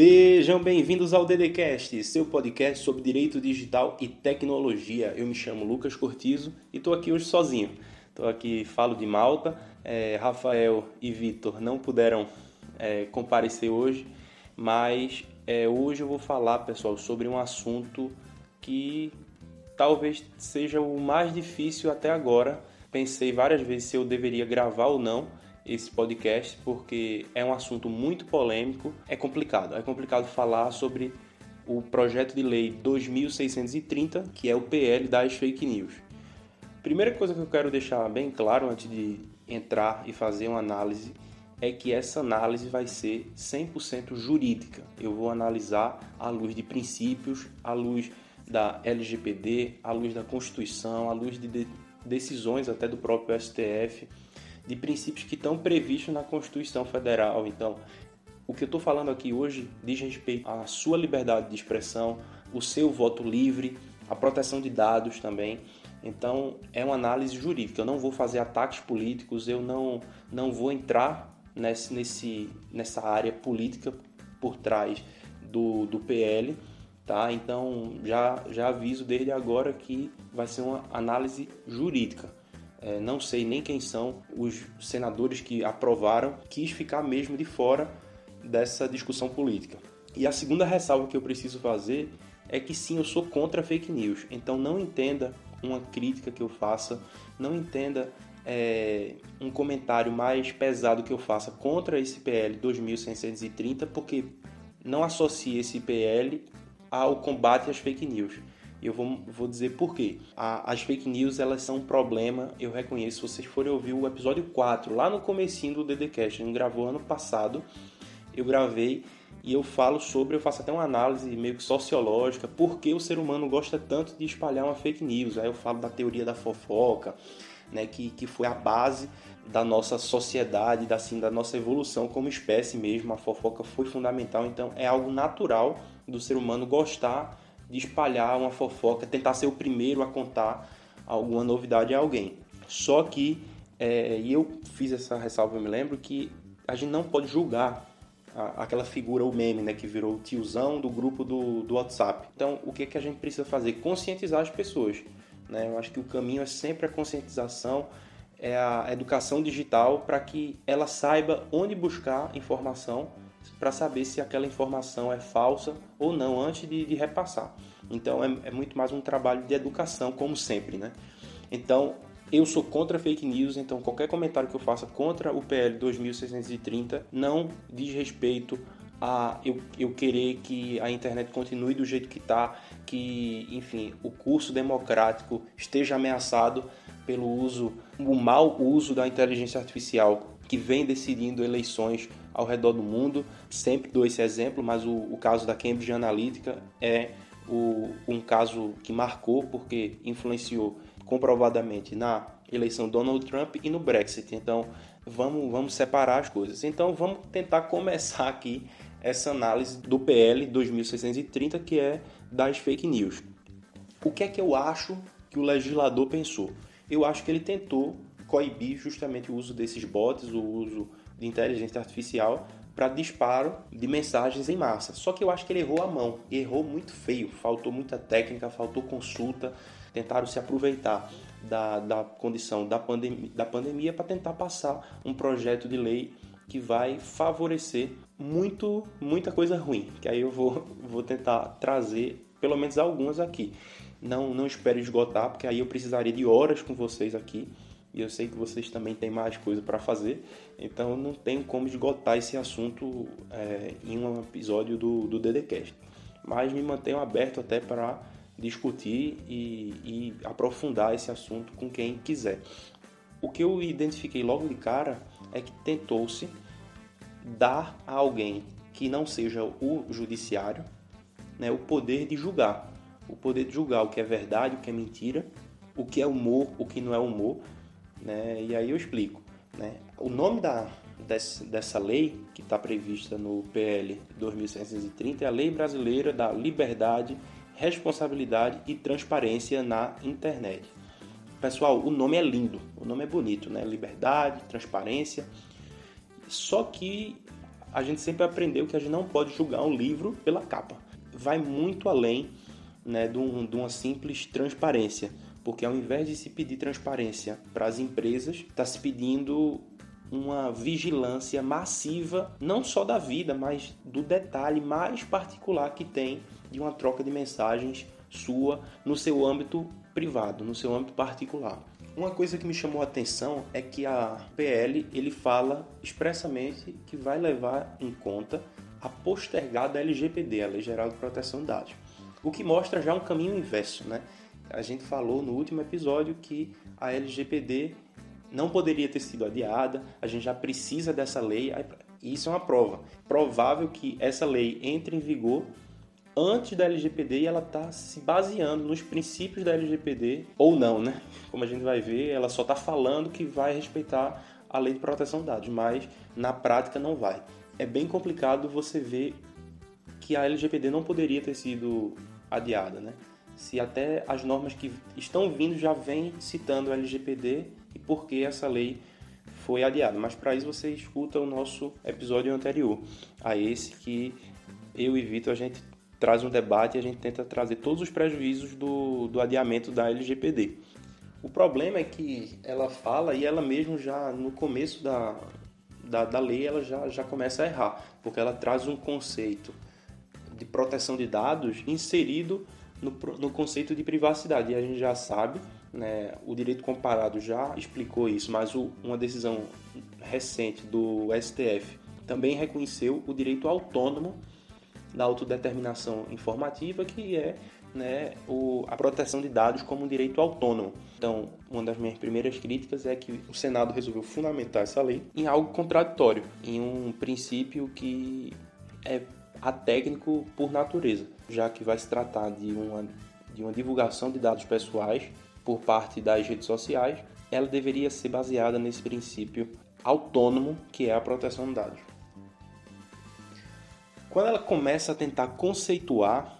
Sejam bem-vindos ao DDCast, seu podcast sobre direito digital e tecnologia. Eu me chamo Lucas Cortizo e estou aqui hoje sozinho. Estou aqui, falo de Malta. É, Rafael e Vitor não puderam é, comparecer hoje, mas é, hoje eu vou falar, pessoal, sobre um assunto que talvez seja o mais difícil até agora. Pensei várias vezes se eu deveria gravar ou não esse podcast porque é um assunto muito polêmico, é complicado. É complicado falar sobre o projeto de lei 2630, que é o PL das fake news. Primeira coisa que eu quero deixar bem claro antes de entrar e fazer uma análise é que essa análise vai ser 100% jurídica. Eu vou analisar à luz de princípios, à luz da LGPD, à luz da Constituição, à luz de decisões até do próprio STF de princípios que estão previstos na Constituição Federal. Então, o que eu estou falando aqui hoje diz respeito à sua liberdade de expressão, o seu voto livre, a proteção de dados também. Então, é uma análise jurídica. Eu não vou fazer ataques políticos, eu não, não vou entrar nesse, nesse, nessa área política por trás do, do PL. Tá? Então, já, já aviso desde agora que vai ser uma análise jurídica. É, não sei nem quem são os senadores que aprovaram, quis ficar mesmo de fora dessa discussão política. E a segunda ressalva que eu preciso fazer é que sim, eu sou contra fake news. Então não entenda uma crítica que eu faça, não entenda é, um comentário mais pesado que eu faça contra esse PL 2630, porque não associe esse PL ao combate às fake news. E eu vou, vou dizer por quê. A, as fake news, elas são um problema, eu reconheço. Se vocês forem ouvir o episódio 4, lá no comecinho do DDCast, a gente gravou ano passado, eu gravei e eu falo sobre, eu faço até uma análise meio que sociológica, por que o ser humano gosta tanto de espalhar uma fake news. Aí eu falo da teoria da fofoca, né, que, que foi a base da nossa sociedade, da, assim, da nossa evolução como espécie mesmo. A fofoca foi fundamental, então é algo natural do ser humano gostar de espalhar uma fofoca, tentar ser o primeiro a contar alguma novidade a alguém. Só que, é, e eu fiz essa ressalva, eu me lembro, que a gente não pode julgar a, aquela figura, o meme, né, que virou o tiozão do grupo do, do WhatsApp. Então, o que, é que a gente precisa fazer? Conscientizar as pessoas. Né? Eu acho que o caminho é sempre a conscientização, é a educação digital para que ela saiba onde buscar informação para saber se aquela informação é falsa ou não antes de, de repassar. Então é, é, muito mais um trabalho de educação, como sempre, né? Então eu sou contra fake news, então qualquer comentário que eu faça contra o PL 2630 não diz respeito a eu, eu querer que a internet continue do jeito que está, que, enfim, o curso democrático esteja ameaçado pelo uso, o mau uso da inteligência artificial que vem decidindo eleições ao redor do mundo. Sempre dou esse exemplo, mas o, o caso da Cambridge Analytica é o, um caso que marcou porque influenciou comprovadamente na eleição Donald Trump e no Brexit. Então, vamos, vamos separar as coisas. Então, vamos tentar começar aqui essa análise do PL 2630, que é das fake news. O que é que eu acho que o legislador pensou? Eu acho que ele tentou coibir justamente o uso desses bots, o uso de inteligência artificial para disparo de mensagens em massa. Só que eu acho que ele errou a mão, errou muito feio, faltou muita técnica, faltou consulta, tentaram se aproveitar da, da condição da, pandem da pandemia para tentar passar um projeto de lei que vai favorecer muito, muita coisa ruim, que aí eu vou, vou tentar trazer pelo menos algumas aqui. Não, não espere esgotar, porque aí eu precisaria de horas com vocês aqui e eu sei que vocês também têm mais coisa para fazer, então não tenho como esgotar esse assunto é, em um episódio do, do DDCast. Mas me mantenho aberto até para discutir e, e aprofundar esse assunto com quem quiser. O que eu identifiquei logo de cara é que tentou-se dar a alguém que não seja o judiciário né, o poder de julgar. O poder de julgar o que é verdade, o que é mentira, o que é humor, o que não é humor, né? E aí eu explico. Né? O nome da, desse, dessa lei, que está prevista no PL 2630, é a Lei Brasileira da Liberdade, Responsabilidade e Transparência na Internet. Pessoal, o nome é lindo, o nome é bonito, né? Liberdade, transparência. Só que a gente sempre aprendeu que a gente não pode julgar um livro pela capa. Vai muito além né, de, um, de uma simples transparência, porque ao invés de se pedir transparência para as empresas, está se pedindo uma vigilância massiva, não só da vida, mas do detalhe mais particular que tem de uma troca de mensagens sua no seu âmbito privado, no seu âmbito particular. Uma coisa que me chamou a atenção é que a PL ele fala expressamente que vai levar em conta a postergada LGPD, a Lei Geral de Proteção de Dados. O que mostra já um caminho inverso, né? A gente falou no último episódio que a LGPD não poderia ter sido adiada, a gente já precisa dessa lei, e isso é uma prova. Provável que essa lei entre em vigor antes da LGPD e ela está se baseando nos princípios da LGPD ou não, né? Como a gente vai ver, ela só está falando que vai respeitar a lei de proteção de dados, mas na prática não vai. É bem complicado você ver que a LGPD não poderia ter sido adiada, né? Se até as normas que estão vindo já vêm citando a LGPD e por que essa lei foi adiada. Mas para isso você escuta o nosso episódio anterior a esse que eu e Vitor a gente traz um debate e a gente tenta trazer todos os prejuízos do, do adiamento da LGPD. O problema é que ela fala e ela mesmo já no começo da, da, da lei ela já, já começa a errar, porque ela traz um conceito de proteção de dados inserido no, no conceito de privacidade. E a gente já sabe, né, o direito comparado já explicou isso, mas o, uma decisão recente do STF também reconheceu o direito autônomo da autodeterminação informativa, que é né, o, a proteção de dados como um direito autônomo. Então, uma das minhas primeiras críticas é que o Senado resolveu fundamentar essa lei em algo contraditório, em um princípio que é atécnico por natureza, já que vai se tratar de uma, de uma divulgação de dados pessoais por parte das redes sociais, ela deveria ser baseada nesse princípio autônomo que é a proteção de dados. Quando ela começa a tentar conceituar,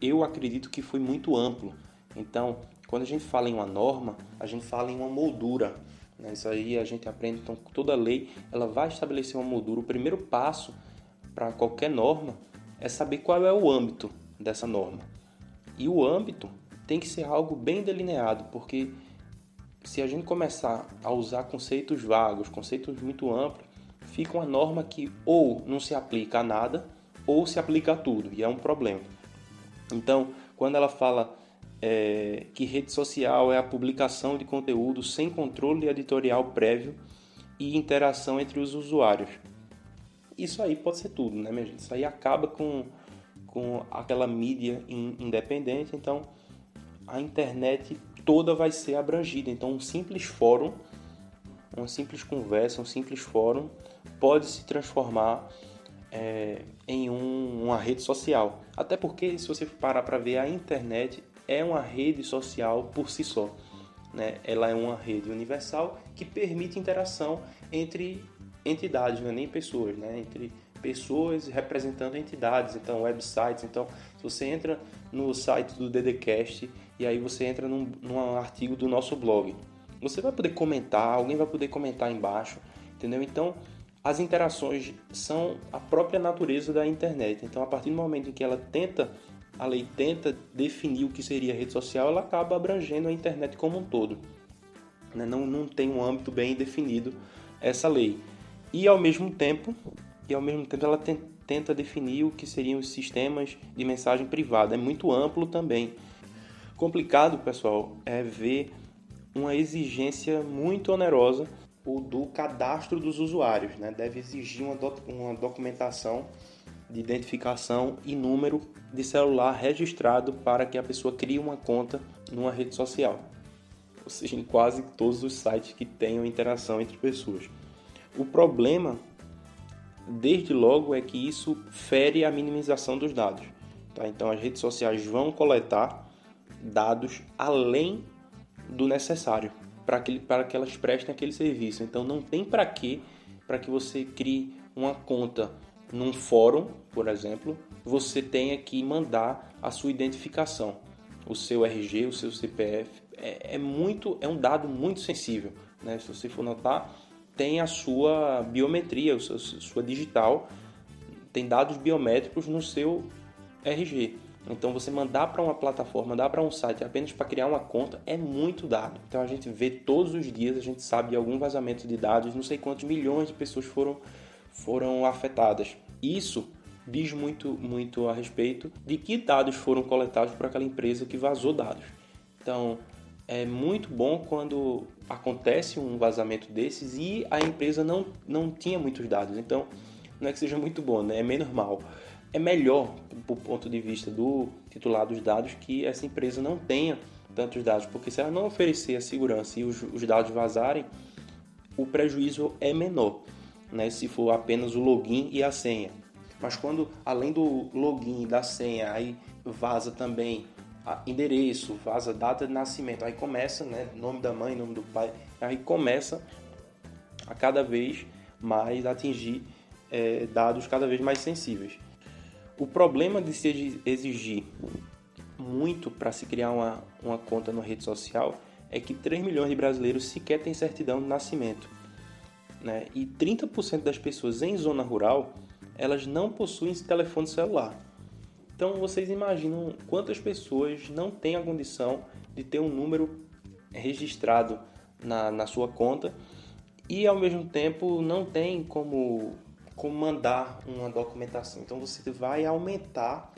eu acredito que foi muito amplo. Então, quando a gente fala em uma norma, a gente fala em uma moldura. Né? Isso aí a gente aprende. Então, toda lei ela vai estabelecer uma moldura. O primeiro passo para qualquer norma é saber qual é o âmbito dessa norma. E o âmbito tem que ser algo bem delineado, porque se a gente começar a usar conceitos vagos, conceitos muito amplos, fica uma norma que ou não se aplica a nada ou se aplica a tudo, e é um problema. Então, quando ela fala é, que rede social é a publicação de conteúdo sem controle editorial prévio e interação entre os usuários, isso aí pode ser tudo, né, minha gente? Isso aí acaba com, com aquela mídia independente, então a internet toda vai ser abrangida. Então, um simples fórum, uma simples conversa, um simples fórum pode se transformar é, em um, uma rede social. Até porque, se você parar para ver, a internet é uma rede social por si só. Né? Ela é uma rede universal que permite interação entre entidades, não é nem pessoas, né? entre pessoas representando entidades, então websites. Então, se você entra no site do DDCast e aí você entra num, num artigo do nosso blog, você vai poder comentar, alguém vai poder comentar embaixo, entendeu? Então, as interações são a própria natureza da internet. Então, a partir do momento em que ela tenta, a lei tenta definir o que seria rede social, ela acaba abrangendo a internet como um todo. Né? Não, não tem um âmbito bem definido essa lei. E ao mesmo tempo, e ao mesmo tempo ela tenta definir o que seriam os sistemas de mensagem privada. É muito amplo também. Complicado, pessoal, é ver uma exigência muito onerosa o do cadastro dos usuários. Né? Deve exigir uma, do, uma documentação de identificação e número de celular registrado para que a pessoa crie uma conta numa rede social. Ou seja, em quase todos os sites que tenham interação entre pessoas. O problema, desde logo, é que isso fere a minimização dos dados. Tá? Então, as redes sociais vão coletar dados além do necessário para que, para que elas prestem aquele serviço. Então não tem para que para que você crie uma conta num fórum, por exemplo, você tenha que mandar a sua identificação, o seu RG, o seu CPF. É, é muito, é um dado muito sensível, né? Se você for notar, tem a sua biometria, a sua digital, tem dados biométricos no seu RG. Então você mandar para uma plataforma, mandar para um site apenas para criar uma conta é muito dado. Então a gente vê todos os dias, a gente sabe de algum vazamento de dados, não sei quantos milhões de pessoas foram, foram afetadas. Isso diz muito, muito a respeito de que dados foram coletados por aquela empresa que vazou dados. Então é muito bom quando acontece um vazamento desses e a empresa não, não tinha muitos dados. Então não é que seja muito bom, né? é menos mal é melhor, do ponto de vista do titular dos dados, que essa empresa não tenha tantos dados, porque se ela não oferecer a segurança e os, os dados vazarem, o prejuízo é menor, né? se for apenas o login e a senha. Mas quando, além do login e da senha, aí vaza também endereço, vaza data de nascimento, aí começa, né, nome da mãe, nome do pai, aí começa a cada vez mais atingir é, dados cada vez mais sensíveis. O problema de se exigir muito para se criar uma, uma conta na rede social é que 3 milhões de brasileiros sequer têm certidão de nascimento. Né? E 30% das pessoas em zona rural elas não possuem telefone celular. Então vocês imaginam quantas pessoas não têm a condição de ter um número registrado na, na sua conta e ao mesmo tempo não tem como como mandar uma documentação. Então você vai aumentar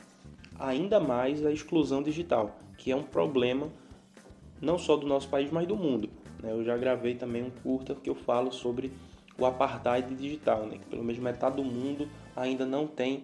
ainda mais a exclusão digital, que é um problema não só do nosso país, mas do mundo. Né? Eu já gravei também um curta que eu falo sobre o apartheid digital, né? que pelo menos metade do mundo ainda não tem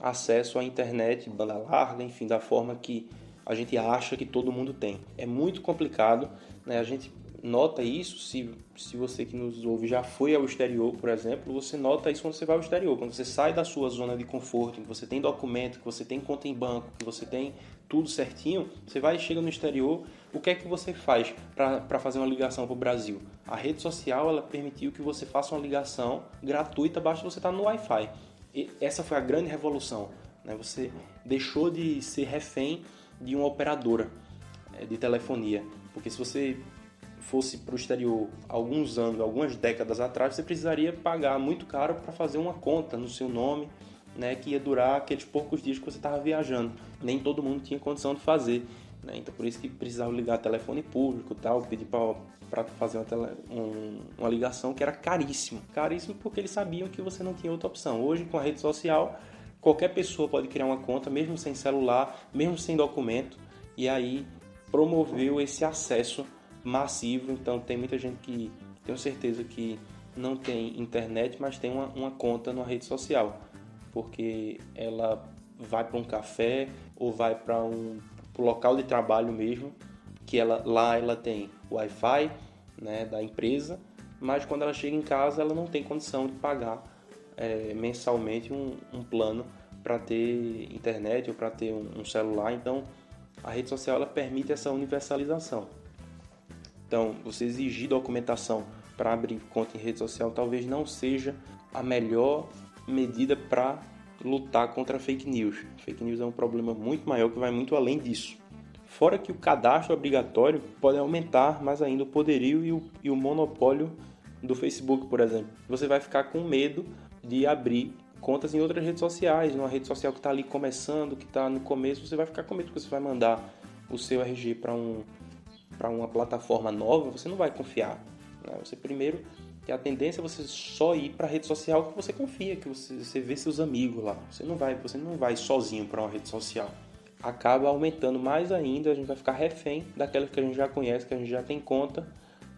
acesso à internet, banda larga, enfim, da forma que a gente acha que todo mundo tem. É muito complicado, né? a gente nota isso, se, se você que nos ouve já foi ao exterior, por exemplo, você nota isso quando você vai ao exterior, quando você sai da sua zona de conforto, que você tem documento, que você tem conta em banco, que você tem tudo certinho, você vai e chega no exterior, o que é que você faz para fazer uma ligação para o Brasil? A rede social ela permitiu que você faça uma ligação gratuita, basta você estar no Wi-Fi. Essa foi a grande revolução. Né? Você deixou de ser refém de uma operadora eh, de telefonia. Porque se você fosse para o exterior alguns anos, algumas décadas atrás, você precisaria pagar muito caro para fazer uma conta no seu nome, né, que ia durar aqueles poucos dias que você estava viajando. Nem todo mundo tinha condição de fazer. Né? Então por isso que precisava ligar telefone público tal, pedir para fazer uma, tele, um, uma ligação que era caríssimo. Caríssimo porque eles sabiam que você não tinha outra opção. Hoje, com a rede social, qualquer pessoa pode criar uma conta, mesmo sem celular, mesmo sem documento, e aí promoveu esse acesso massivo, então tem muita gente que tenho certeza que não tem internet, mas tem uma, uma conta numa rede social, porque ela vai para um café ou vai para um pro local de trabalho mesmo, que ela lá ela tem Wi-Fi, né, da empresa, mas quando ela chega em casa ela não tem condição de pagar é, mensalmente um, um plano para ter internet ou para ter um, um celular, então a rede social ela permite essa universalização. Então, você exigir documentação para abrir conta em rede social talvez não seja a melhor medida para lutar contra fake news. Fake news é um problema muito maior que vai muito além disso. Fora que o cadastro obrigatório pode aumentar mais ainda o poderio e o, e o monopólio do Facebook, por exemplo. Você vai ficar com medo de abrir contas em outras redes sociais, numa rede social que está ali começando, que está no começo, você vai ficar com medo que você vai mandar o seu RG para um uma plataforma nova, você não vai confiar. Né? Você primeiro tem a tendência é você só ir para a rede social que você confia, que você, você vê seus amigos lá. Você não vai, você não vai sozinho para uma rede social. Acaba aumentando mais ainda, a gente vai ficar refém daquelas que a gente já conhece, que a gente já tem conta,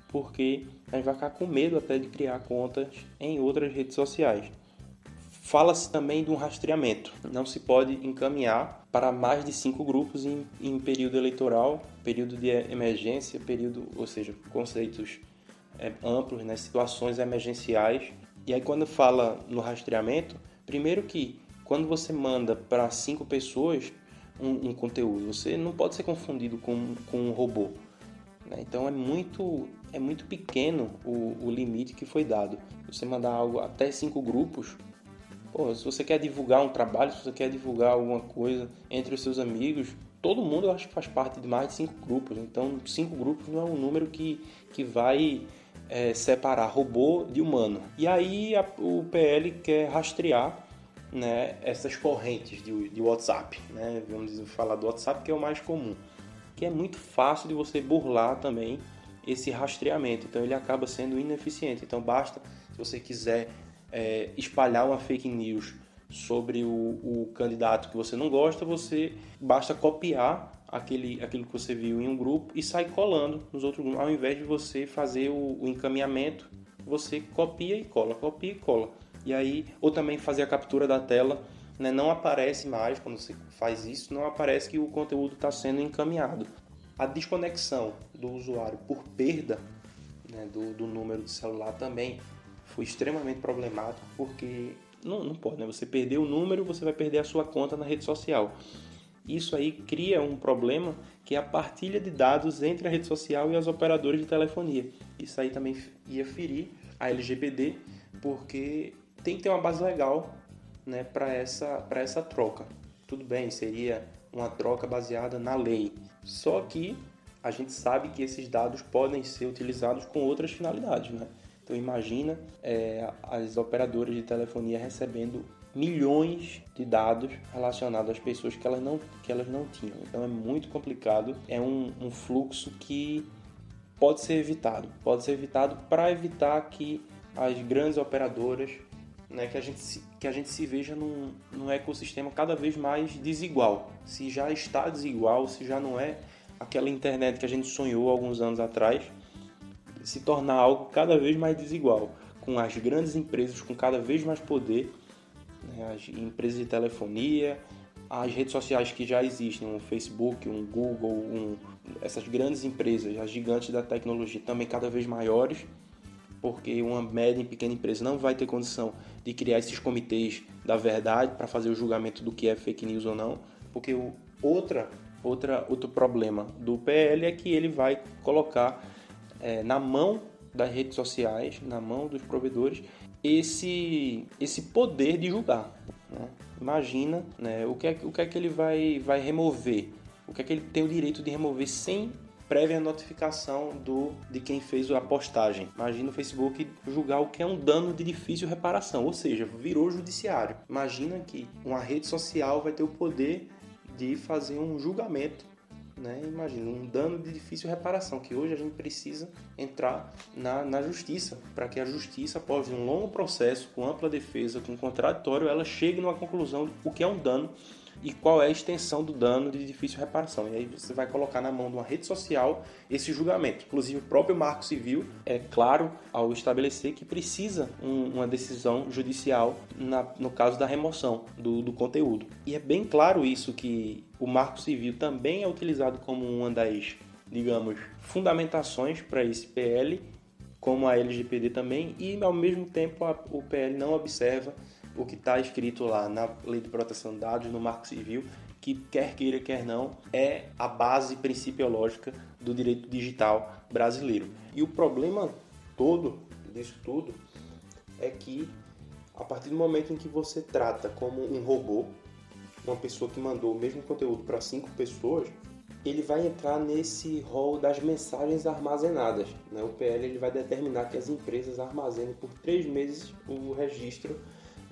porque a gente vai ficar com medo até de criar contas em outras redes sociais. Fala-se também de um rastreamento. Não se pode encaminhar para mais de cinco grupos em, em período eleitoral, período de emergência, período, ou seja, conceitos amplos, né, situações emergenciais. E aí quando fala no rastreamento, primeiro que quando você manda para cinco pessoas um, um, conteúdo, você não pode ser confundido com, com um robô. Né? Então é muito é muito pequeno o, o limite que foi dado. Você mandar algo até cinco grupos Pô, se você quer divulgar um trabalho, se você quer divulgar alguma coisa entre os seus amigos, todo mundo eu acho que faz parte de mais de cinco grupos. Então, cinco grupos não é um número que, que vai é, separar robô de humano. E aí a, o PL quer rastrear né, essas correntes de, de WhatsApp. Né? Vamos falar do WhatsApp, que é o mais comum. Que é muito fácil de você burlar também esse rastreamento. Então ele acaba sendo ineficiente. Então basta, se você quiser é, espalhar uma fake news sobre o, o, candidato que você não gosta, você basta copiar aquele, aquilo que você viu em um grupo e sai colando nos outros grupos. Ao invés de você fazer o, o encaminhamento, você copia e cola, copia e cola. E aí, ou também fazer a captura da tela, né? não aparece mais, quando você faz isso, não aparece que o conteúdo está sendo encaminhado. A desconexão do usuário por perda né, do, do número de celular também foi extremamente problemático, porque não, não pode, né? Você perder o número, você vai perder a sua conta na rede social. Isso aí cria um problema que é a partilha de dados entre a rede social e as operadoras de telefonia. Isso aí também ia ferir a LGPD, porque tem que ter uma base legal né, para essa, essa troca. Tudo bem, seria uma troca baseada na lei. Só que a gente sabe que esses dados podem ser utilizados com outras finalidades. Né? Então imagina é, as operadoras de telefonia recebendo milhões de dados relacionados às pessoas que elas não, que elas não tinham. Então é muito complicado, é um, um fluxo que pode ser evitado. Pode ser evitado para evitar que as grandes operadoras, né, que, a gente se, que a gente se veja num, num ecossistema cada vez mais desigual. Se já está desigual, se já não é aquela internet que a gente sonhou alguns anos atrás, se tornar algo cada vez mais desigual, com as grandes empresas com cada vez mais poder, né, as empresas de telefonia, as redes sociais que já existem, um Facebook, um Google, um, essas grandes empresas, as gigantes da tecnologia também cada vez maiores, porque uma média e pequena empresa não vai ter condição de criar esses comitês da verdade para fazer o julgamento do que é fake news ou não, porque o, outra, outra, outro problema do PL é que ele vai colocar é, na mão das redes sociais, na mão dos provedores, esse, esse poder de julgar. Né? Imagina né, o, que é, o que é que ele vai, vai remover, o que é que ele tem o direito de remover sem prévia notificação do de quem fez a postagem. Imagina o Facebook julgar o que é um dano de difícil reparação, ou seja, virou judiciário. Imagina que uma rede social vai ter o poder de fazer um julgamento né? Imagina, um dano de difícil reparação, que hoje a gente precisa entrar na, na justiça, para que a justiça, após um longo processo, com ampla defesa, com contraditório, ela chegue numa conclusão do que é um dano e qual é a extensão do dano de difícil reparação. E aí você vai colocar na mão de uma rede social esse julgamento. Inclusive, o próprio Marco Civil é claro ao estabelecer que precisa um, uma decisão judicial na, no caso da remoção do, do conteúdo. E é bem claro isso que o Marco Civil também é utilizado como uma das, digamos, fundamentações para esse PL, como a LGPD também, e ao mesmo tempo a, o PL não observa o que está escrito lá na Lei de Proteção de Dados, no Marco Civil, que quer queira, quer não, é a base principiológica do direito digital brasileiro. E o problema todo disso tudo é que a partir do momento em que você trata como um robô, uma pessoa que mandou o mesmo conteúdo para cinco pessoas, ele vai entrar nesse rol das mensagens armazenadas. Né? O PL ele vai determinar que as empresas armazenem por três meses o registro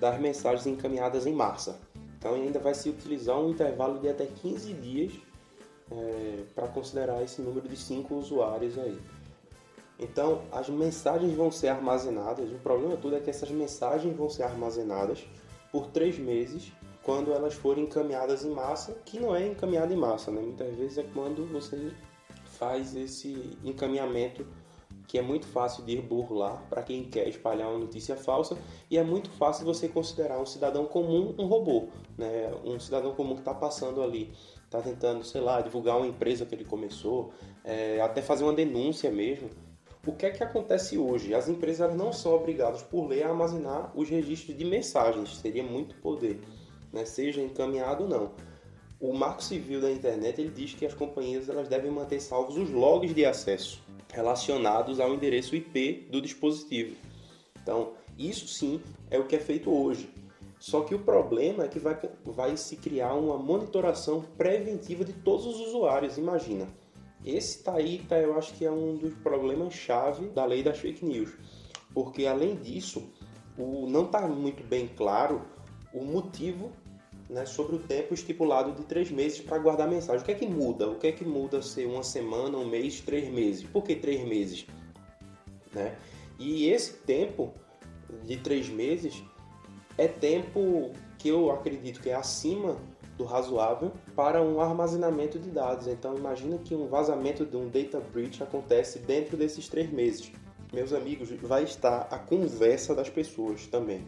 das mensagens encaminhadas em massa. Então ainda vai se utilizar um intervalo de até 15 dias é, para considerar esse número de 5 usuários aí. Então as mensagens vão ser armazenadas, o problema todo é que essas mensagens vão ser armazenadas por 3 meses quando elas forem encaminhadas em massa, que não é encaminhada em massa, né? muitas vezes é quando você faz esse encaminhamento que é muito fácil de burlar para quem quer espalhar uma notícia falsa e é muito fácil você considerar um cidadão comum um robô, né? Um cidadão comum que está passando ali, está tentando, sei lá, divulgar uma empresa que ele começou, é, até fazer uma denúncia mesmo. O que é que acontece hoje? As empresas não são obrigadas por lei a armazenar os registros de mensagens, seria muito poder, né? seja encaminhado ou não. O Marco Civil da Internet ele diz que as companhias elas devem manter salvos os logs de acesso relacionados ao endereço IP do dispositivo. Então, isso sim é o que é feito hoje. Só que o problema é que vai, vai se criar uma monitoração preventiva de todos os usuários. Imagina, Esse tá aí, tá, eu acho que é um dos problemas chave da lei das fake news, porque além disso, o, não está muito bem claro o motivo né, sobre o tempo estipulado de três meses para guardar mensagem. O que é que muda? O que é que muda ser uma semana, um mês, três meses? Por que três meses? Né? E esse tempo de três meses é tempo que eu acredito que é acima do razoável para um armazenamento de dados. Então imagina que um vazamento de um data breach acontece dentro desses três meses. Meus amigos, vai estar a conversa das pessoas também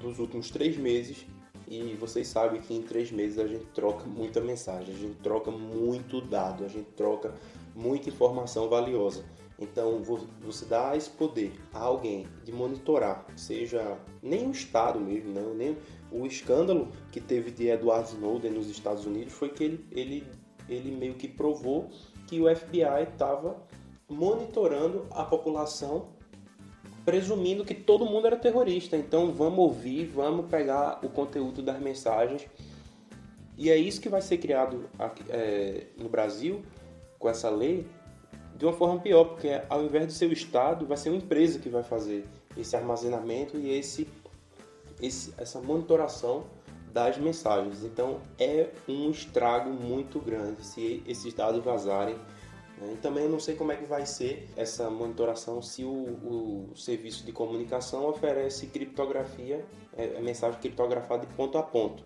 dos últimos três meses e vocês sabem que em três meses a gente troca muita mensagem, a gente troca muito dado, a gente troca muita informação valiosa. Então, você dá esse poder a alguém de monitorar, seja nem o Estado mesmo, não, nem o escândalo que teve de Edward Snowden nos Estados Unidos foi que ele, ele, ele meio que provou que o FBI estava monitorando a população, presumindo que todo mundo era terrorista. Então, vamos ouvir, vamos pegar o conteúdo das mensagens. E é isso que vai ser criado aqui, é, no Brasil com essa lei de uma forma pior, porque ao invés de ser o Estado, vai ser uma empresa que vai fazer esse armazenamento e esse, esse essa monitoração das mensagens. Então é um estrago muito grande se esses dados vazarem. Né? E também não sei como é que vai ser essa monitoração se o, o serviço de comunicação oferece criptografia, é, é mensagem criptografada de ponto a ponto.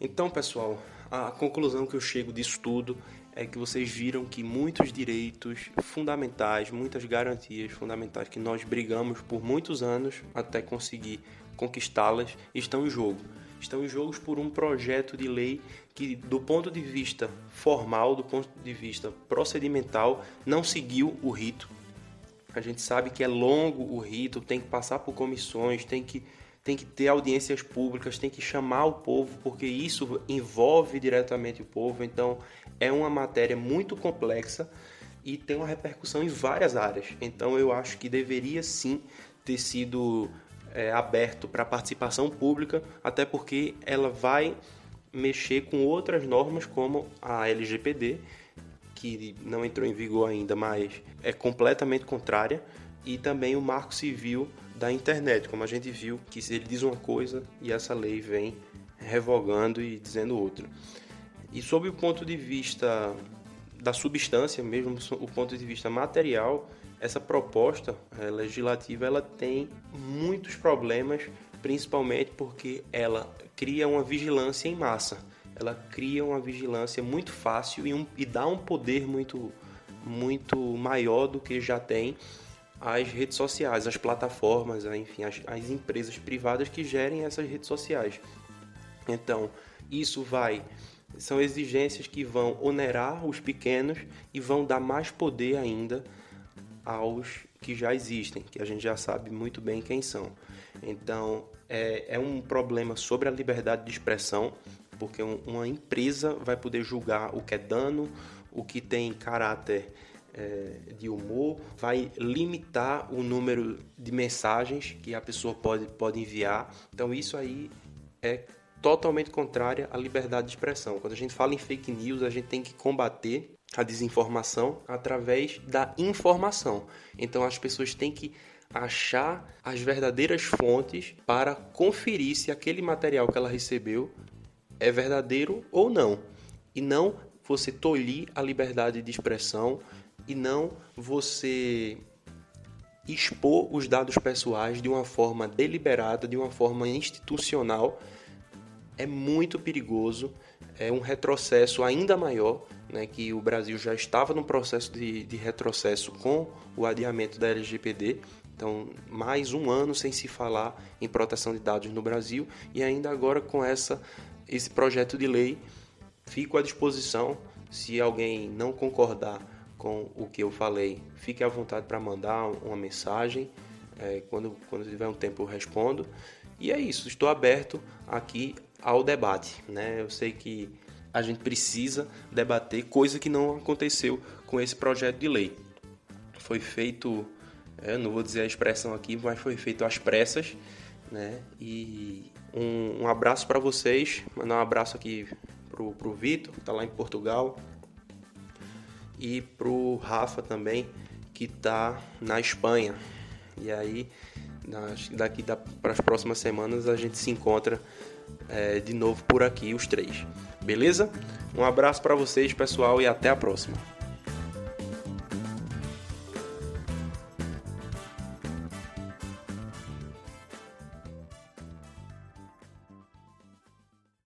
Então, pessoal, a conclusão que eu chego disso tudo é que vocês viram que muitos direitos fundamentais, muitas garantias fundamentais que nós brigamos por muitos anos até conseguir conquistá-las estão em jogo. Estão em jogo por um projeto de lei que, do ponto de vista formal, do ponto de vista procedimental, não seguiu o rito. A gente sabe que é longo o rito, tem que passar por comissões, tem que tem que ter audiências públicas, tem que chamar o povo, porque isso envolve diretamente o povo. Então, é uma matéria muito complexa e tem uma repercussão em várias áreas. Então, eu acho que deveria sim ter sido é, aberto para participação pública, até porque ela vai mexer com outras normas como a LGPD, que não entrou em vigor ainda, mas é completamente contrária, e também o Marco Civil da internet, como a gente viu que ele diz uma coisa e essa lei vem revogando e dizendo outra. E sob o ponto de vista da substância, mesmo o ponto de vista material, essa proposta é, legislativa ela tem muitos problemas, principalmente porque ela cria uma vigilância em massa. Ela cria uma vigilância muito fácil e, um, e dá um poder muito, muito maior do que já tem as redes sociais, as plataformas, enfim, as, as empresas privadas que gerem essas redes sociais. Então, isso vai são exigências que vão onerar os pequenos e vão dar mais poder ainda aos que já existem, que a gente já sabe muito bem quem são. Então, é, é um problema sobre a liberdade de expressão, porque um, uma empresa vai poder julgar o que é dano, o que tem caráter é, de humor, vai limitar o número de mensagens que a pessoa pode, pode enviar. Então, isso aí é totalmente contrária à liberdade de expressão. Quando a gente fala em fake news, a gente tem que combater a desinformação através da informação. Então, as pessoas têm que achar as verdadeiras fontes para conferir se aquele material que ela recebeu é verdadeiro ou não. E não você tolir a liberdade de expressão e não você expor os dados pessoais de uma forma deliberada, de uma forma institucional, é muito perigoso, é um retrocesso ainda maior, né, que o Brasil já estava no processo de, de retrocesso com o adiamento da LGPD, então mais um ano sem se falar em proteção de dados no Brasil e ainda agora com essa esse projeto de lei fico à disposição se alguém não concordar com o que eu falei, fique à vontade para mandar uma mensagem. É, quando, quando tiver um tempo eu respondo. E é isso, estou aberto aqui ao debate. Né? Eu sei que a gente precisa debater, coisa que não aconteceu com esse projeto de lei. Foi feito, é, não vou dizer a expressão aqui, mas foi feito às pressas. Né? E um, um abraço para vocês, mandar um abraço aqui pro, pro Vitor, que está lá em Portugal, e pro Rafa também, que está na Espanha. E aí, daqui para as próximas semanas, a gente se encontra é, de novo por aqui, os três. Beleza? Um abraço para vocês, pessoal, e até a próxima.